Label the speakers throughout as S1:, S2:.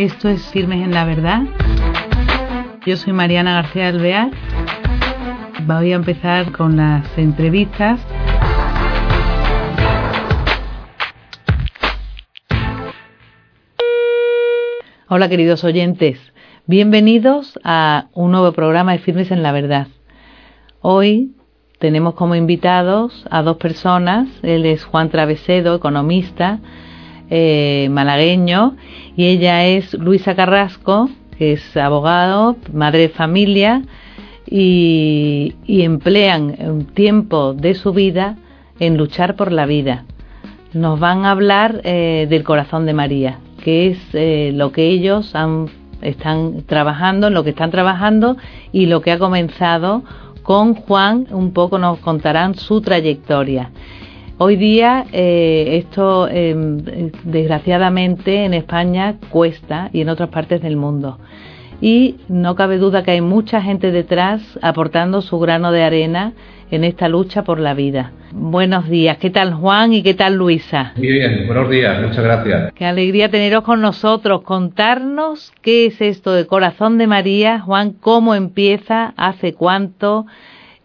S1: Esto es Firmes en la Verdad. Yo soy Mariana García Alvear. Voy a empezar con las entrevistas. Hola queridos oyentes, bienvenidos a un nuevo programa de Firmes en la Verdad. Hoy tenemos como invitados a dos personas. Él es Juan Travesedo, economista eh, malagueño, y ella es Luisa Carrasco, que es abogado, madre de familia, y, emplean un tiempo de su vida en luchar por la vida. Nos van a hablar eh, del corazón de María, que es eh, lo que ellos han, están trabajando, en lo que están trabajando y lo que ha comenzado con Juan, un poco nos contarán su trayectoria. Hoy día eh, esto, em, desgraciadamente, en España cuesta y en otras partes del mundo. Y no cabe duda que hay mucha gente detrás aportando su grano de arena en esta lucha por la vida. Buenos días, ¿qué tal Juan y qué tal Luisa?
S2: Muy bien, buenos días, muchas gracias.
S1: Qué alegría teneros con nosotros, contarnos qué es esto de Corazón de María, Juan, cómo empieza, hace cuánto,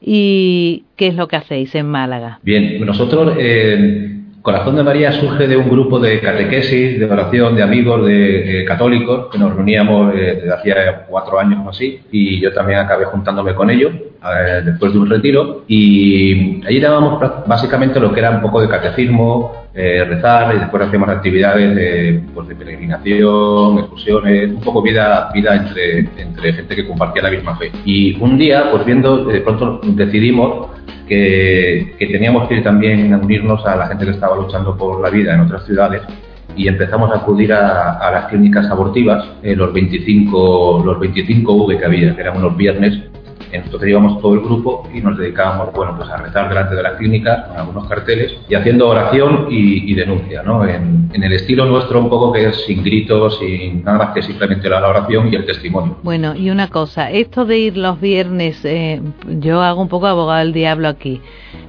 S1: y qué es lo que hacéis en Málaga.
S2: Bien, nosotros, eh, Corazón de María surge de un grupo de catequesis, de oración, de amigos, de eh, católicos, que nos reuníamos eh, desde hacía cuatro años o así, y yo también acabé juntándome con ellos después de un retiro, y allí dábamos básicamente lo que era un poco de catecismo, eh, rezar y después hacíamos actividades de, pues de peregrinación, excursiones, un poco vida, vida entre, entre gente que compartía la misma fe. Y un día, pues viendo, de pronto decidimos que, que teníamos que ir también a unirnos a la gente que estaba luchando por la vida en otras ciudades y empezamos a acudir a, a las clínicas abortivas, eh, los 25 los 25 V que había, que eran unos viernes entonces íbamos todo el grupo y nos dedicábamos bueno, pues a rezar delante de la clínica con algunos carteles y haciendo oración y, denuncia, ¿no? En, el estilo nuestro un poco que es sin gritos, sin nada más que simplemente la oración y el testimonio.
S1: Bueno, y una cosa, esto de ir los viernes, eh, yo hago un poco abogado del diablo aquí.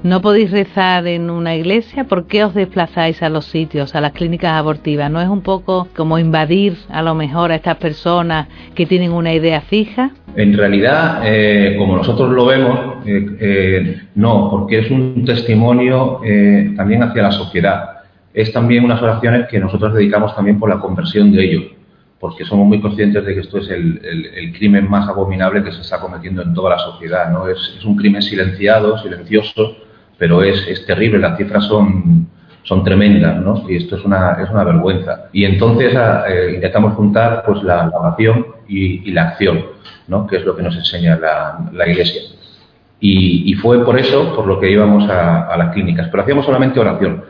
S1: ¿No podéis rezar en una iglesia? ¿Por qué os desplazáis a los sitios, a las clínicas abortivas? ¿No es un poco como invadir a lo mejor a estas personas que tienen una idea fija?
S2: En realidad, eh, como nosotros lo vemos, eh, eh, no, porque es un testimonio también hacia la sociedad. Es también unas oraciones que nosotros dedicamos también por la conversión de ellos, porque somos muy conscientes de que esto es el, crimen más abominable que se está cometiendo en toda la sociedad. ¿no? Es, un crimen silenciado, silencioso, pero es terrible. Las cifras son, son tremendas, ¿no? Y esto es una, es una vergüenza. Y entonces ah, intentamos juntar pues la, oración y, y, la acción que es lo que nos enseña la, Iglesia. Y, fue por eso por lo que íbamos a, las clínicas, pero hacíamos solamente oración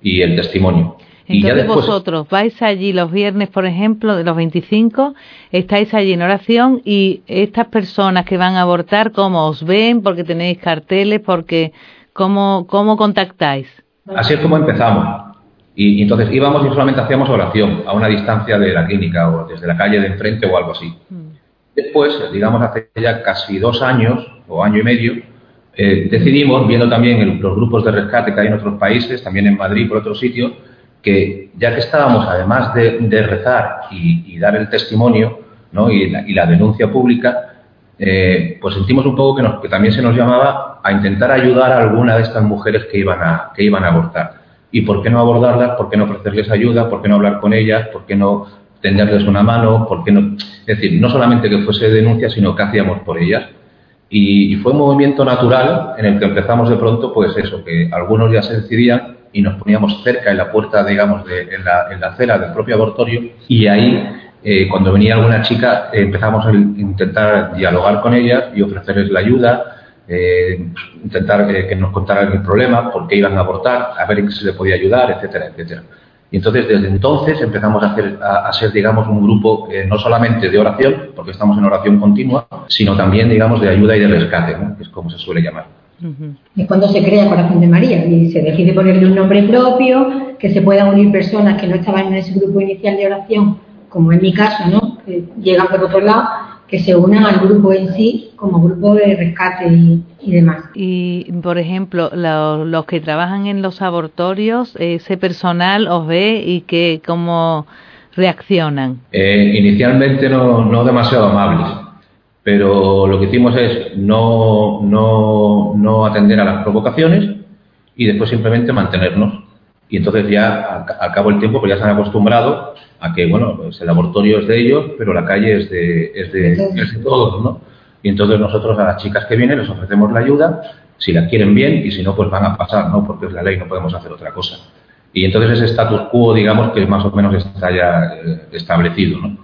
S2: y el testimonio.
S1: Entonces vosotros vais allí los viernes, por ejemplo, de los 25, estáis allí en oración y estas personas que van a abortar, ¿cómo os ven? Porque tenéis carteles, porque ¿cómo, cómo contactáis?
S2: Así es como empezamos. Y, entonces íbamos y solamente hacíamos oración a una distancia de la clínica o desde la calle de enfrente o algo así. Mm. Después, digamos hace ya casi dos años o año y medio, eh, decidimos, viendo también los grupos de rescate que hay en otros países, también en Madrid por otros sitios, que ya que estábamos, además de, rezar y, dar el testimonio ¿no? y, la, denuncia pública, eh, pues sentimos un poco que, que, también se nos llamaba a intentar ayudar a alguna de estas mujeres que iban a, que iban a abortar. ¿Y por qué no abordarlas? ¿Por qué no ofrecerles ayuda? ¿Por qué no hablar con ellas? ¿Por qué no tenderles una mano, porque no, es decir, no solamente que fuese denuncia, sino que hacíamos por ellas. Y, fue un movimiento natural en el que empezamos de pronto, pues eso, que algunos ya se decidían y nos poníamos cerca en la puerta, digamos, de, en, la, en la acera del propio abortorio y ahí, eh, cuando venía alguna chica, empezamos a intentar dialogar con ellas y ofrecerles la ayuda, eh, intentar eh, que nos contaran el problema, por qué iban a abortar, a ver en qué se le podía ayudar, etcétera, etcétera. Y entonces desde entonces empezamos a, hacer, a, ser, digamos, un grupo eh, no solamente de oración, porque estamos en oración continua, sino también, digamos, de ayuda y de rescate, que es como se suele llamar.
S3: Es cuando se crea Corazón de María y se decide ponerle un nombre propio, que se puedan unir personas que no estaban en ese grupo inicial de oración, como en mi caso, ¿no? que llegan por otro lado que se unan al grupo en sí como grupo de rescate y, demás.
S1: Y, por ejemplo, los que trabajan en los abortorios, ese personal os ve y que como reaccionan?
S2: Eh, inicialmente no, no demasiado amables, pero lo que hicimos es no, no, no atender a las provocaciones y después simplemente mantenernos. Y entonces ya al cabo del tiempo pues ya se han acostumbrado a que, bueno, pues el laboratorio es de ellos, pero la calle es de, es de, es de todos, ¿no? Y entonces nosotros a las chicas que vienen les ofrecemos la ayuda, si la quieren bien y si no, pues van a pasar, ¿no? Porque es la ley, no podemos hacer otra cosa. Y entonces ese status quo, digamos, que más o menos está ya eh, establecido, ¿no?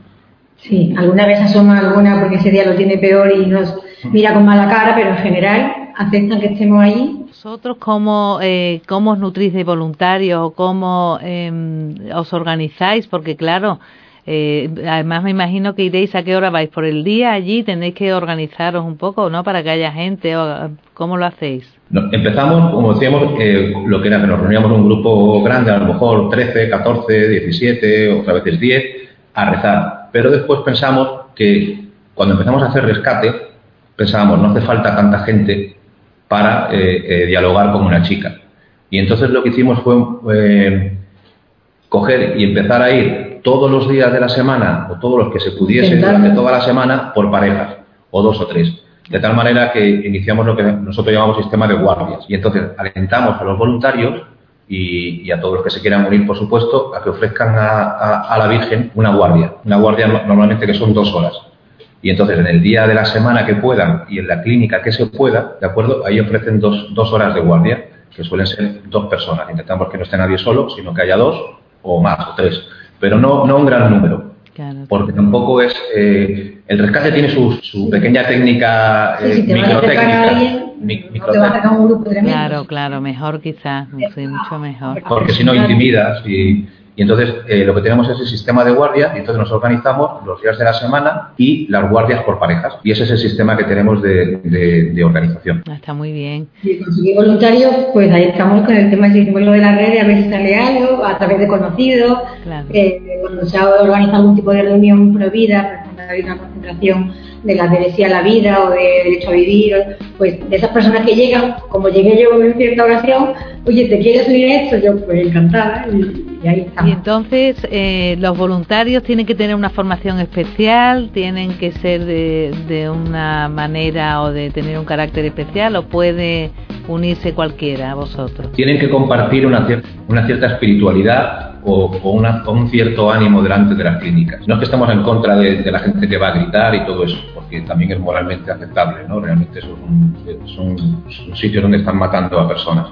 S3: Sí, alguna vez asoma alguna porque ese día lo tiene peor y nos mira con mala cara, pero en general aceptan que estemos allí.
S1: ¿Vosotros cómo, eh, cómo os nutrís de voluntarios o cómo eh, os organizáis? Porque claro, eh, además me imagino que iréis a qué hora vais por el día allí, tenéis que organizaros un poco, ¿no? Para que haya gente, o, ¿cómo lo hacéis?
S2: empezamos, como decíamos, eh, lo que era que nos reuníamos un grupo grande, a lo mejor 13, 14, 17, otras veces 10, a rezar. Pero después pensamos que cuando empezamos a hacer rescate, pensábamos, no hace falta tanta gente para eh, eh, dialogar con una chica. Y entonces lo que hicimos fue eh, coger y empezar a ir todos los días de la semana, o todos los que se pudiese durante toda la semana, por parejas, o dos o tres. De tal manera que iniciamos lo que nosotros llamamos sistema de guardias. Y entonces alentamos a los voluntarios y, a todos los que se quieran unir, por supuesto, a que ofrezcan a, a, la Virgen una guardia. Una guardia normalmente que son dos horas. Y entonces en el día de la semana que puedan y en la clínica que se pueda, ¿de acuerdo? Ahí ofrecen dos, dos horas de guardia, que suelen ser dos personas. Intentamos que no esté nadie solo, sino que haya dos o más o tres. Pero no, no un gran número. Porque tampoco es. Eh, el rescate tiene su, su pequeña técnica eh, microtécnica.
S1: Claro, claro, mejor quizás, sí, mucho mejor.
S2: Porque si no intimidas y y entonces eh, lo que tenemos es el sistema de guardia y entonces nos organizamos los días de la semana y las guardias por parejas. Y ese es el sistema que tenemos de, de, organización.
S1: Ah, está muy bien.
S3: Y conseguir voluntarios, pues ahí estamos con el tema del de la red, a ver si sale algo, a través de conocidos. Eh, cuando se ha organizado algún tipo de reunión prohibida, hay una concentración de la derecha a la vida o de derecho a vivir, pues de esas personas que llegan, como llegué yo en cierta oración, oye, ¿te quieres unir a esto? Yo, pues encantada. Y,
S1: y entonces, eh, los voluntarios tienen que tener una formación especial, tienen que ser de, de, una manera o de tener un carácter especial, o puede unirse cualquiera a vosotros.
S2: Tienen que compartir una, una cierta espiritualidad o, o, un cierto ánimo delante de las clínicas. No es que estemos en contra de, la gente que va a gritar y todo eso, porque también es moralmente aceptable, ¿no? Realmente son, son, son sitios donde están matando a personas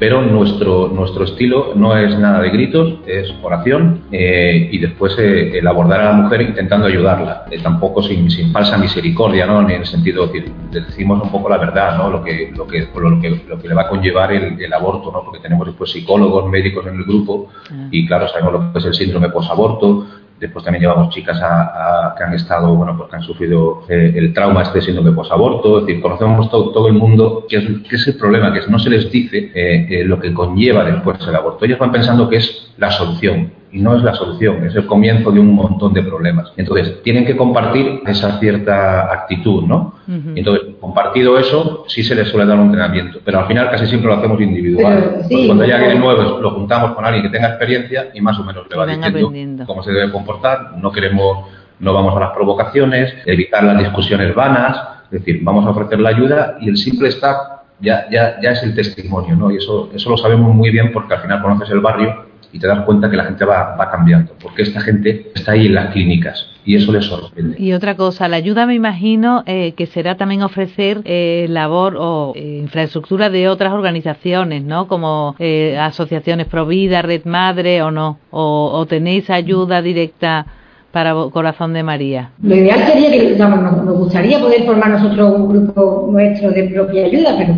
S2: pero nuestro, nuestro estilo no es nada de gritos, es oración eh, y después eh, el abordar a la mujer intentando ayudarla, eh, tampoco sin, sin, falsa misericordia, ¿no? en el sentido de decimos un poco la verdad, ¿no? lo, que, lo, que, lo, que, lo que le va a conllevar el, el, aborto, ¿no? porque tenemos después psicólogos, médicos en el grupo ah. y claro, sabemos lo que es el síndrome posaborto, Después también llevamos chicas a, que han estado, bueno, pues que han sufrido eh, el trauma este síndrome posaborto. Es decir, conocemos todo, todo el mundo qué es, qué es, el problema, que no se les dice eh, eh, lo que conlleva después el aborto. Ellos van pensando que es la solución y no es la solución, es el comienzo de un montón de problemas. Entonces, tienen que compartir esa cierta actitud, ¿no? Entonces, compartido eso, sí se les suele dar un entrenamiento, pero al final casi siempre lo hacemos individual. cuando ya alguien nuevo, lo juntamos con alguien que tenga experiencia y más o menos le va diciendo cómo se debe comportar. No queremos, no vamos a las provocaciones, evitar las discusiones vanas, es decir, vamos a ofrecer la ayuda y el simple estar ya, ya, ya es el testimonio, ¿no? Y eso, eso lo sabemos muy bien porque al final conoces el barrio y te das cuenta que la gente va, va cambiando, porque esta gente está ahí en las clínicas y eso les sorprende.
S1: Y otra cosa, la ayuda me imagino eh, que será también ofrecer eh, labor o eh, infraestructura de otras organizaciones, ¿no? Como eh, asociaciones Provida, Red Madre o no, o, o tenéis ayuda directa para Corazón de María?
S3: Lo ideal sería que, digamos, nos, gustaría poder formar nosotros un grupo nuestro de propia ayuda, pero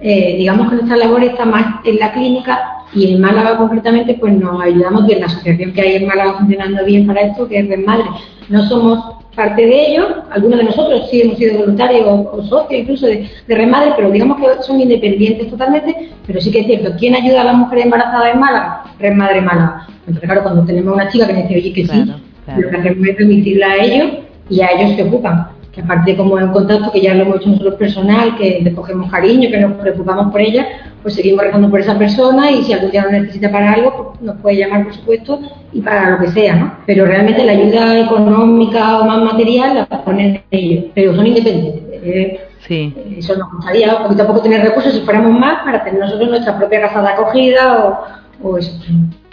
S3: eh, digamos que nuestra labor está más en la clínica y en Málaga concretamente pues nos ayudamos de la asociación que hay en Málaga funcionando bien para esto, que es Red Madre. No somos parte de ello, algunos de nosotros sí hemos sido voluntarios o, socios incluso de, de Red Madre, pero digamos que son independientes totalmente, pero sí que es cierto, ¿quién ayuda a las mujeres embarazadas en Málaga? Red Madre Málaga. Entonces claro, cuando tenemos una chica que dice, oye que sí, lo que hacemos es remitirla a ellos y a ellos se ocupan que aparte como en contacto, que ya lo hemos hecho nosotros personal, que le cogemos cariño, que nos preocupamos por ella, pues seguimos rezando por esa persona y si algún día lo necesita para algo, pues nos puede llamar, por supuesto, y para lo que sea, ¿no? Pero realmente la ayuda económica o más material la ponen ellos, pero son independientes. Eh, sí. Eso nos gustaría poquito a poco tener recursos si fuéramos más para tener nosotros nuestra propia casa de acogida o, eso.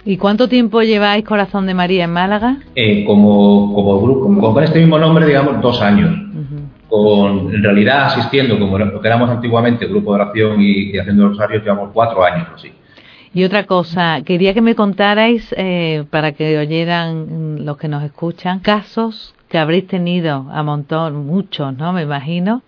S1: ¿Y cuánto tiempo lleváis Corazón de María en Málaga?
S2: Eh, como, como grupo, con este mismo nombre, digamos, dos años con, en realidad asistiendo, como lo que éramos antiguamente, grupo de oración y, haciendo rosarios, llevamos cuatro años así.
S1: Y otra cosa, quería que me contarais, eh, para que oyeran los que nos escuchan, casos que habréis tenido a montón, muchos, ¿no? Me imagino,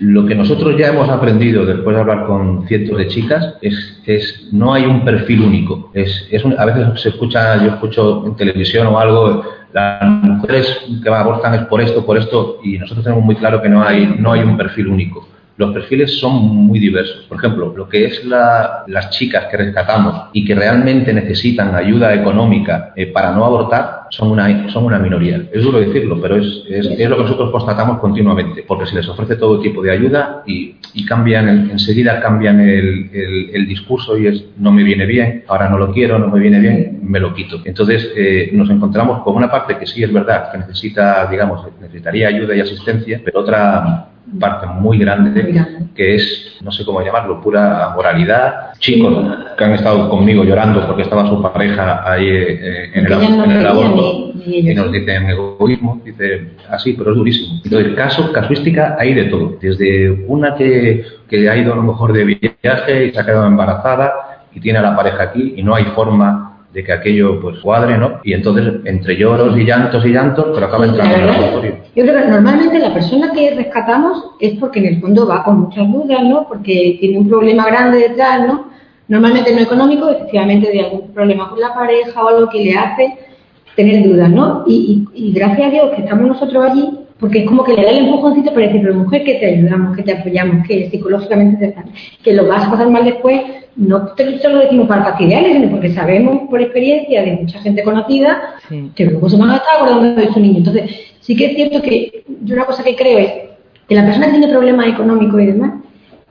S2: lo que nosotros ya hemos aprendido después de hablar con cientos de chicas es, es no hay un perfil único. Es, es a veces se escucha, yo escucho en televisión o algo, las mujeres que abortan es por esto, por esto, y nosotros tenemos muy claro que no hay, no hay un perfil único los perfiles son muy diversos. Por ejemplo, lo que es las chicas que rescatamos y que realmente necesitan ayuda económica eh, para no abortar son una, son una minoría. Es duro decirlo, pero es, es, lo que nosotros constatamos continuamente, porque se les ofrece todo tipo de ayuda y, cambian, enseguida cambian el, el, discurso y es no me viene bien, ahora no lo quiero, no me viene bien, me lo quito. Entonces eh, nos encontramos con una parte que sí es verdad, que necesita, digamos, necesitaría ayuda y asistencia, pero otra parte muy grande, que es, no sé cómo llamarlo, pura moralidad. Chicos que han estado conmigo llorando porque estaba su pareja ahí eh, en, el, en aborto y nos dicen egoísmo, dice así, pero es durísimo. Entonces, caso, casuística hay de todo. Desde una que, que ha ido a lo mejor de viaje y se ha quedado embarazada y tiene a la pareja aquí y no hay forma de que aquello pues cuadre, ¿no? Y entonces entre lloros y llantos y llantos, pero acaba entrando en el laboratorio.
S3: Yo creo que normalmente la persona que rescatamos es porque en el fondo va con muchas dudas, ¿no? Porque tiene un problema grande detrás, ¿no? Normalmente no económico, efectivamente de algún problema con la pareja o algo que le hace tener dudas, ¿no? Y, y, y gracias a Dios que estamos nosotros allí, porque es como que le da el empujoncito para decir, pero mujer, que te ayudamos, que te apoyamos, que psicológicamente te están, que lo vas a pasar mal después, no te lo decimos para fastidiarles, sino porque sabemos por experiencia de mucha gente conocida que luego se van a estar acordando de su niño. Entonces, sí que es cierto que yo una cosa que creo es que la persona que tiene problemas económicos y demás,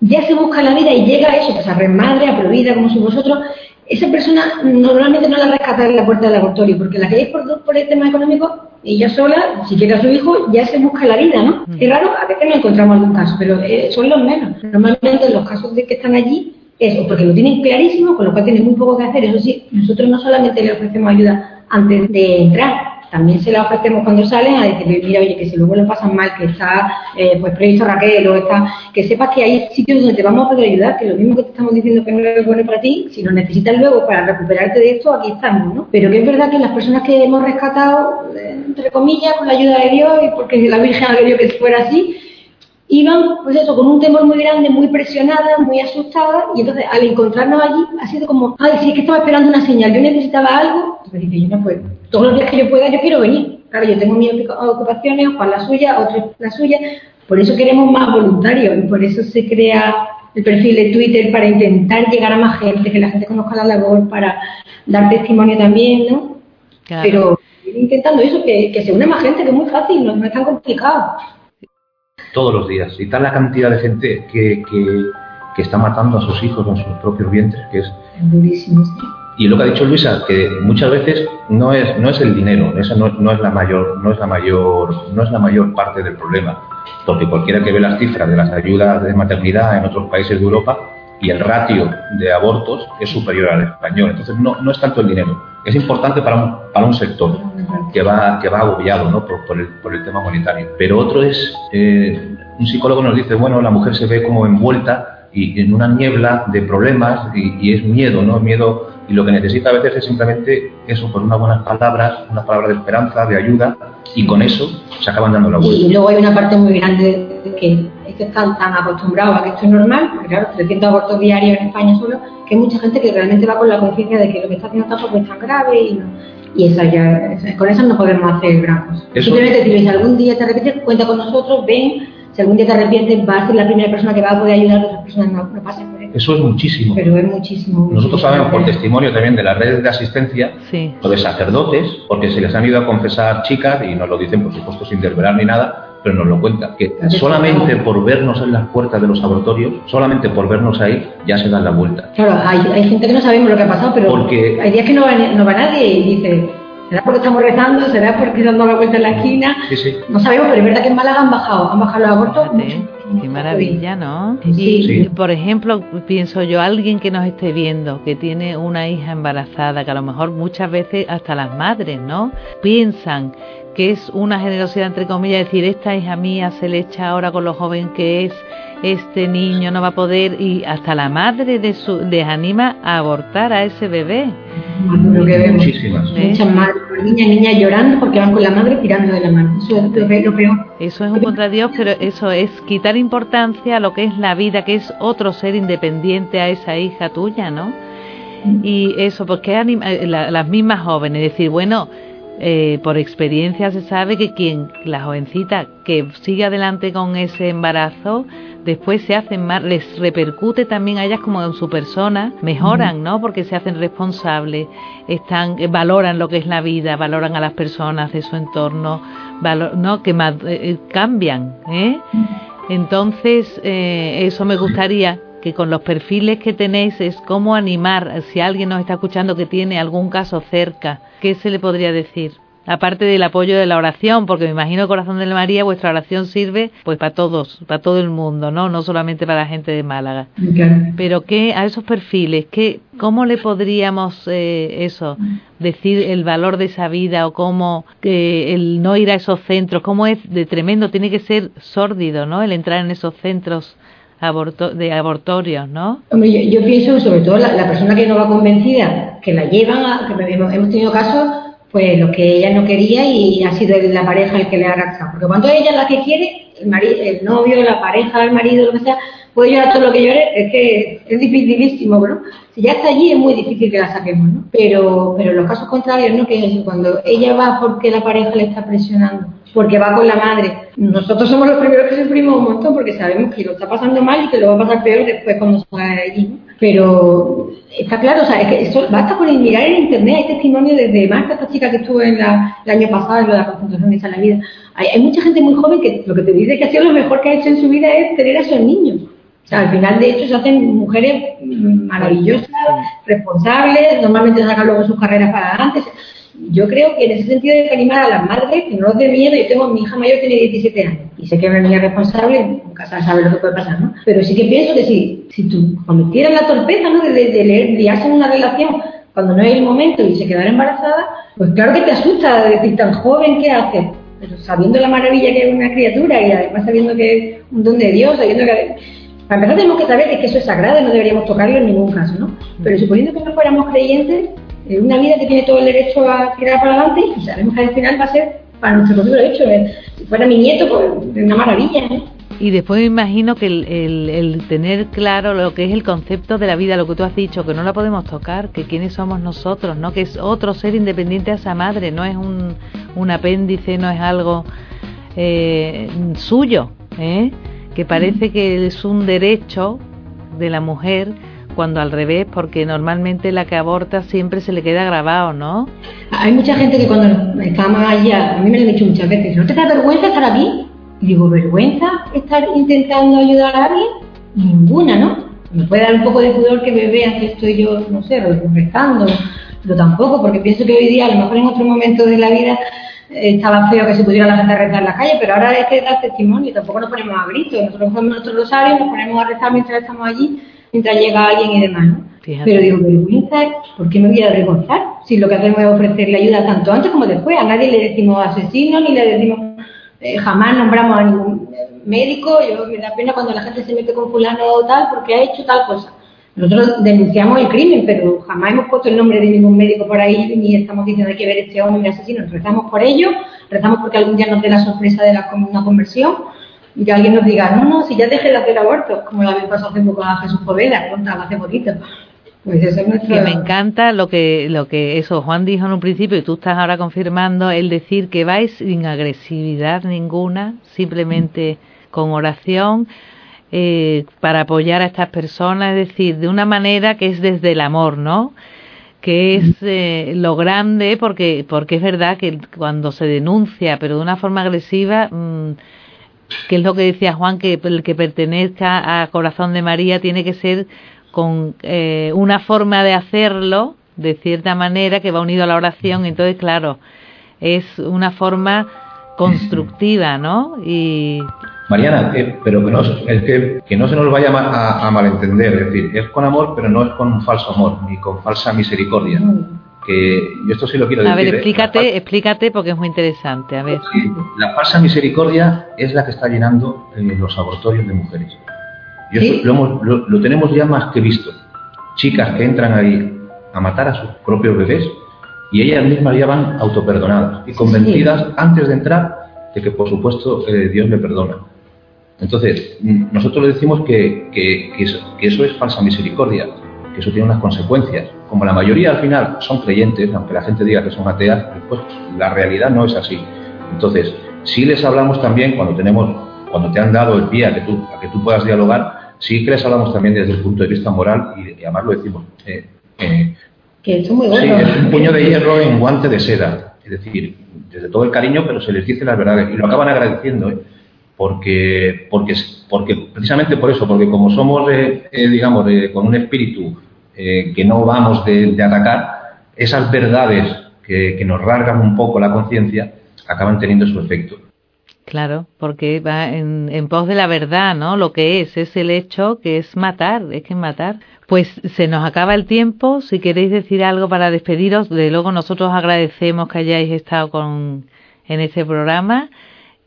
S3: ya se busca la vida y llega a eso, pues a remadre, a provida, como si vosotros, esa persona normalmente no la rescata en la puerta del laboratorio, porque la que es por, por el tema económico, ella sola, si quiere a su hijo, ya se busca la vida, ¿no? Mm. Es raro, a veces no encontramos algún caso, pero eh, son los menos. Normalmente los casos de que están allí eso, porque lo tienen clarísimo, con lo cual tienen muy poco que hacer. Eso sí, nosotros no solamente le ofrecemos ayuda antes de entrar, también se la ofrecemos cuando salen a decirle, mira, oye, que si luego lo pasan mal, que está eh, pues previsto Raquel o está, que sepas que hay sitios donde te vamos a poder ayudar, que lo mismo que te estamos diciendo que no es bueno para ti, si lo necesitas luego para recuperarte de esto, aquí estamos, ¿no? Pero que es verdad que las personas que hemos rescatado, eh, entre comillas, con la ayuda de Dios y porque la Virgen ha querido que fuera así, iban, pues eso, con un temor muy grande, muy presionada, muy asustada, y entonces al encontrarnos allí ha sido como, ay, si es que estaba esperando una señal, yo necesitaba algo, entonces dije, yo no puedo, todos los días que yo pueda, yo quiero venir. Claro, yo tengo mis ocupaciones, Juan la suya, otro la suya, por eso queremos más voluntarios, y por eso se crea el perfil de Twitter para intentar llegar a más gente, que la gente conozca la labor, para dar testimonio también, ¿no? Pero intentando eso, que, que se une más gente, que es muy fácil, no es tan complicado
S2: todos los días. Y tal la cantidad de gente que, que, está matando a sus hijos en sus propios vientres, que es...
S3: Durísimo.
S2: Y lo que ha dicho Luisa, que muchas veces no es, no es el dinero, esa no, no, es la mayor, no es la mayor, no es la mayor parte del problema, porque cualquiera que ve las cifras de las ayudas de maternidad en otros países de Europa y el ratio de abortos es superior al español. Entonces no, no es tanto el dinero, es importante para un, para un sector que va, que va agobiado ¿no? por, por, el, por el tema monetario. Pero otro es, eh, un psicólogo nos dice, bueno, la mujer se ve como envuelta y en una niebla de problemas y, es miedo, ¿no? Miedo y lo que necesita a veces es simplemente eso, por unas buenas palabras, una palabra de esperanza, de ayuda y con eso se acaban dando la vuelta.
S3: Y luego hay una parte muy grande que es que están tan acostumbrados a que esto es normal, porque claro, 300 abortos diarios en España solo, que hay mucha gente que realmente va con la conciencia de que lo que está haciendo tampoco es tan grave y, y esa ya, con eso no podemos hacer gran cosa. Simplemente si algún día te arrepientes, cuenta con nosotros, ven, si algún día te arrepientes, vas a ser la primera persona que va a poder ayudar a otras personas, no, no pasa por eso.
S2: Eso es muchísimo.
S3: Pero es muchísimo.
S2: Nosotros sabemos por testimonio también de las redes de asistencia o de sacerdotes, porque se les han ido a confesar chicas, y nos lo dicen por supuesto sin desvelar ni nada, pero nos lo cuenta, que solamente por vernos en las puertas de los laboratorios, solamente por vernos ahí, ya se dan la vuelta.
S3: Claro, hay, hay gente que no sabemos lo que ha pasado, pero porque, hay días que no va, no va nadie y dice, ¿Será porque estamos rezando? ¿Será porque dando la vuelta en la esquina? Sí, sí. No sabemos, pero es verdad que en Málaga han bajado, han bajado los abortos.
S1: Qué maravilla, ¿no? Y, por ejemplo, pienso yo, alguien que nos esté viendo, que tiene una hija embarazada, que a lo mejor muchas veces hasta las madres, ¿no? Piensan que es una generosidad, entre comillas, decir, esta hija mía se le echa ahora con lo joven que es, este niño no va a poder, y hasta la madre de su, les anima a abortar a ese bebé.
S3: Muchísimas. Muchas madres, niñas, niñas llorando porque van con la madre tirando de la mano. Eso es lo peor.
S1: Eso es un contra Dios, pero eso es quitar importancia a lo que es la vida, que es otro ser independiente a esa hija tuya, ¿no? Mm. Y eso, porque eh, las mismas jóvenes, decir, bueno, eh, por experiencia se sabe que quien, la jovencita que sigue adelante con ese embarazo, después se hacen más, les repercute también a ellas como en su persona, mejoran, ¿no? Porque se hacen responsables, están, eh, valoran lo que es la vida, valoran a las personas de su entorno, ¿no? Que eh, cambian, ¿eh? Entonces, eso me gustaría que con los perfiles que tenéis es cómo animar, si alguien nos está escuchando que tiene algún caso cerca, ¿qué se le podría decir? Aparte del apoyo de la oración, porque me imagino Corazón de María, vuestra oración sirve pues para todos, para todo el mundo, ¿no? No solamente para la gente de Málaga. Pero que a esos perfiles, ¿qué, ¿cómo le podríamos eh, eso decir el valor de esa vida o cómo que el no ir a esos centros, cómo es de tremendo, tiene que ser sórdido, ¿no? El entrar en esos centros de abortorios, ¿no?
S3: Hombre, yo, pienso, sobre todo la, persona que no va convencida, que la llevan, a, que hemos, tenido casos, pues lo que ella no quería y ha sido la pareja el que le ha arrastrado. Porque cuando ella es la que quiere, el, el novio, la pareja, el marido, lo que sea, puede llorar todo lo que llore, es que es dificilísimo, ¿no? Si ya está allí es muy difícil que la saquemos, ¿no? Pero, pero los casos contrarios, ¿no? Que es cuando ella va porque la pareja le está presionando porque va con la madre. Nosotros somos los primeros que sufrimos un montón porque sabemos que lo está pasando mal y que lo va a pasar peor después cuando salga de allí. Pero está claro, o sea, es que eso basta con mirar en internet, hay testimonios desde Marta, esta chica que estuvo en la, el año pasado en lo de la concentración de la vida. Hay, mucha gente muy joven que lo que te dice que ha sido lo mejor que ha hecho en su vida es tener a esos niños. O sea, al final, de hecho, se hacen mujeres maravillosas, responsables, normalmente sacan luego sus carreras para adelante yo creo que en ese sentido hay que animar a las madres que no os dé miedo. Yo tengo, mi hija mayor tiene 17 años y sé que es una responsable, nunca sabe lo que puede pasar, ¿no? Pero sí que pienso que si, si tú cometieras la torpeza, ¿no? De, de, leer, liarse en una relación cuando no es el momento y se quedara embarazada, pues claro que te asusta de decir tan joven, ¿qué haces? Pero sabiendo la maravilla que es una criatura y además sabiendo que es un don de Dios, sabiendo que... Para empezar tenemos que saber que eso es sagrado y no deberíamos tocarlo en ningún caso, ¿no? Pero suponiendo que no fuéramos creyentes, una vida que tiene todo el derecho a tirar para adelante y sabemos que al final va a ser para nuestro futuro hecho. Eh, si fuera mi nieto, pues una maravilla. ¿eh?
S1: Y después me imagino que el, tener claro lo que es el concepto de la vida, lo que tú has dicho, que no la podemos tocar, que quiénes somos nosotros, ¿no? Que es otro ser independiente a esa madre, no es un, un apéndice, no es algo eh, suyo, ¿eh? que parece que es un derecho de la mujer cuando al revés, porque normalmente la que aborta siempre se le queda grabado, ¿no?
S3: Hay mucha gente que cuando estamos allá, a mí me lo han dicho muchas veces, ¿no te da vergüenza estar aquí? Y digo, ¿vergüenza estar intentando ayudar a alguien? Ninguna, ¿no? Me puede dar un poco de pudor que me vean que estoy yo, no sé, rezando, pero tampoco, porque pienso que hoy día, a lo mejor en otro momento de la vida, estaba feo que se pudiera la gente rezar en la calle, pero ahora es que da testimonio, tampoco nos ponemos a gritos, nosotros cogemos nuestro rosario, nos ponemos a rezar mientras estamos allí mientras llega alguien y demás, ¿no? Pero digo, vergüenza, ¿por qué me voy a avergonzar? Si lo que hacemos es ofrecerle ayuda tanto antes como después. A nadie le decimos asesino, ni le decimos, eh, jamás nombramos a ningún médico. Yo me da pena cuando la gente se mete con fulano o tal porque ha hecho tal cosa. Nosotros denunciamos el crimen, pero jamás hemos puesto el nombre de ningún médico por ahí, ni estamos diciendo hay que ver este hombre asesino. Rezamos por ello, rezamos porque algún día nos dé la sorpresa de la, una conversión y que alguien nos diga, no, no, si ya dejé de hacer aborto, como la vez pasó hace poco a Jesús Poveda, contaba hace poquito. Pues eso es nuestro...
S1: Que me encanta lo que, lo que eso Juan dijo en un principio y tú estás ahora confirmando, el decir que vais sin agresividad ninguna, simplemente con oración, eh, para apoyar a estas personas, es decir, de una manera que es desde el amor, ¿no? que es eh, lo grande porque porque es verdad que cuando se denuncia pero de una forma agresiva mm, que es lo que decía Juan, que el que pertenezca a Corazón de María tiene que ser con eh, una forma de hacerlo, de cierta manera, que va unido a la oración. Entonces, claro, es una forma constructiva, ¿no? Y
S2: Mariana, pero que no, que, que no se nos vaya a, a, malentender, es decir, es con amor, pero no es con un falso amor, ni con falsa misericordia. Que yo esto sí lo quiero decir.
S1: A ver, ¿eh? explícate, explícate porque es muy interesante. A ver.
S2: la falsa misericordia es la que está llenando eh, los abortorios de mujeres. Y eso lo, hemos, lo, lo tenemos ya más que visto. Chicas que entran ahí a matar a sus propios bebés y ellas mismas ya van autoperdonadas y convencidas antes de entrar de que por supuesto eh, Dios le perdona. Entonces, nosotros le decimos que, que, que, eso, que, eso, es falsa misericordia, que eso tiene unas consecuencias. Como la mayoría al final son creyentes, aunque la gente diga que son ateas, pues la realidad no es así. Entonces, si les hablamos también cuando tenemos, cuando te han dado el pie a que tú, a que tú puedas dialogar, sí que les hablamos también desde el punto de vista moral y, y además lo decimos. Eh, eh,
S3: que es muy bueno.
S2: Sí, es un puño de hierro en guante de seda. Es decir, desde todo el cariño, pero se les dice las verdades. Y lo acaban agradeciendo, ¿eh? porque, porque, porque precisamente por eso, porque como somos, eh, eh, digamos, con un espíritu que no vamos de, atacar, esas verdades que, que nos rasgan un poco la conciencia acaban teniendo su efecto.
S1: Claro, porque va en, en, pos de la verdad, ¿no? Lo que es, es el hecho que es matar, es que matar. Pues se nos acaba el tiempo. Si queréis decir algo para despediros, de luego nosotros agradecemos que hayáis estado con, en este programa,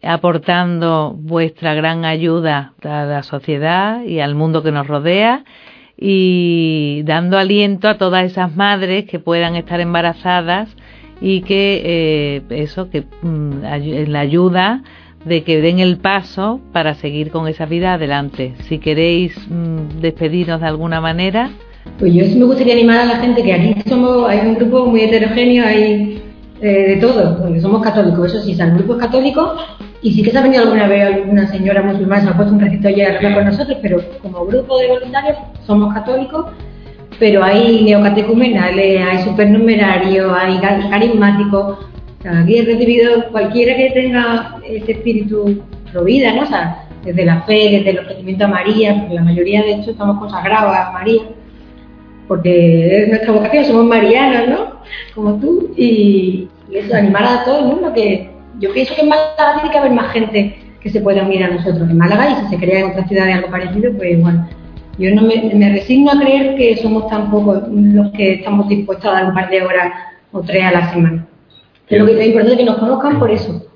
S1: aportando vuestra gran ayuda a la sociedad y al mundo que nos rodea y dando aliento a todas esas madres que puedan estar embarazadas y que eh, eso, que mm, la ayuda de que den el paso para seguir con esa vida adelante. Si queréis mmm, despedirnos de alguna manera.
S3: Pues yo me gustaría animar a la gente que aquí somos, hay un grupo muy heterogéneo, hay eh, de todo, porque somos católicos, eso sí, son grupos católicos, y sí que se ha venido alguna vez alguna señora musulmana, se ha puesto un recito allí a con nosotros, pero como grupo de voluntarios somos católicos, pero hay neocatecumenales, hay supernumerarios, hay carismáticos, o sea, aquí he recibido cualquiera que tenga ese espíritu pro vida, ¿no? O sea, desde la fe, desde el ofrecimiento a María, porque la mayoría de hecho estamos consagrados a María, porque es nuestra vocación, somos marianos, ¿no? Como tú, y, y eso, animar a todo el mundo, que yo pienso que en Málaga tiene que haber más gente que se pueda unir a nosotros en Málaga y si se crea en otra ciudad de algo parecido, pues igual. Yo no me, me resigno a creer que somos tan pocos los que estamos dispuestos a dar un par de horas o tres a la semana. Es lo que es importante que nos conozcan por eso.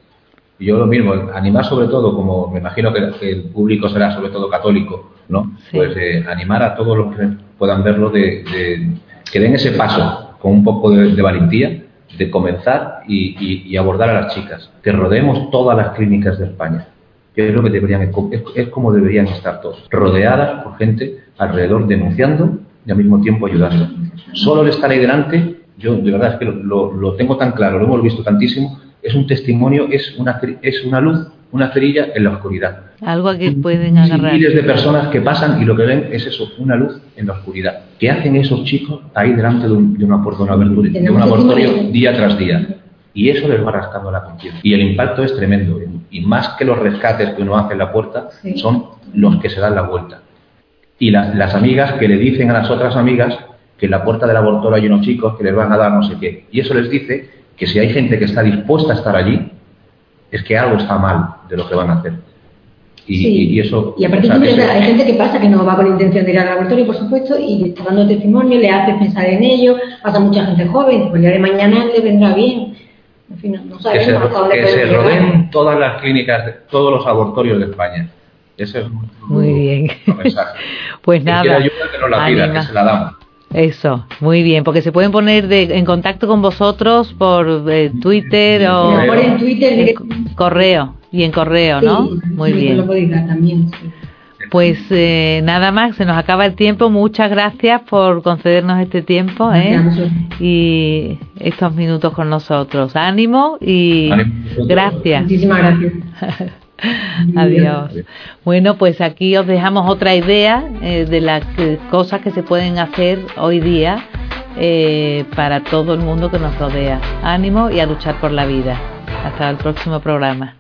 S2: Yo lo mismo, animar sobre todo, como me imagino que, que el público será sobre todo católico, ¿no? Sí. Pues eh, animar a todos los que puedan verlo de, de, que den ese paso con un poco de, de valentía de comenzar y, y, abordar a las chicas, que rodeemos todas las clínicas de España. Es lo que deberían, es, como deberían estar todos, rodeadas por gente alrededor denunciando y al mismo tiempo ayudando. Solo el estar ahí delante yo de verdad es que lo, lo, tengo tan claro, lo hemos visto tantísimo, es un testimonio, es una, es una luz, una cerilla en la oscuridad.
S1: Algo que pueden agarrar.
S2: Miles de personas que pasan y lo que ven es eso, una luz en la oscuridad. ¿Qué hacen esos chicos ahí delante de, un, de una, de una abertura, de un abortorio día tras día? Y eso les va rascando la conciencia. Y el impacto es tremendo. Y más que los rescates que uno hace en la puerta, sí. son los que se dan la vuelta. Y la, las amigas que le dicen a las otras amigas que en la puerta del abortorio hay unos chicos que les van a dar no sé qué. Y eso les dice que si hay gente que está dispuesta a estar allí, es que algo está mal de lo que van a hacer. Y,
S3: sí.
S2: y, y eso.
S3: Y aparte, o sea, eso... hay gente que pasa que no va con la intención de ir al laboratorio, por supuesto, y está dando testimonio, le hace pensar en ello, pasa mucha gente joven, pues el día de mañana le vendrá bien. En fin, no, no sabemos
S2: que se,
S3: hasta dónde
S2: que se rodeen todas las clínicas, de, todos los abortorios de España. Ese es un,
S1: muy bien.
S2: Un mensaje.
S1: pues nada.
S2: Que ayuda, que nos la pida, que se la damos.
S1: Eso, muy bien, porque se pueden poner de, en contacto con vosotros por eh, Twitter o
S3: por en Twitter,
S1: correo y en correo,
S3: sí,
S1: ¿no? Muy
S3: sí,
S1: bien.
S3: Lo puedo también, sí.
S1: Pues eh, nada más, se nos acaba el tiempo. Muchas gracias por concedernos este tiempo ¿eh? y estos minutos con nosotros. Ánimo y
S2: Ánimo.
S1: gracias.
S3: Muchísimas gracias.
S1: Adiós. Bueno, pues aquí os dejamos otra idea eh, de las eh, cosas que se pueden hacer hoy día eh, para todo el mundo que nos rodea. Ánimo y a luchar por la vida. Hasta el próximo programa.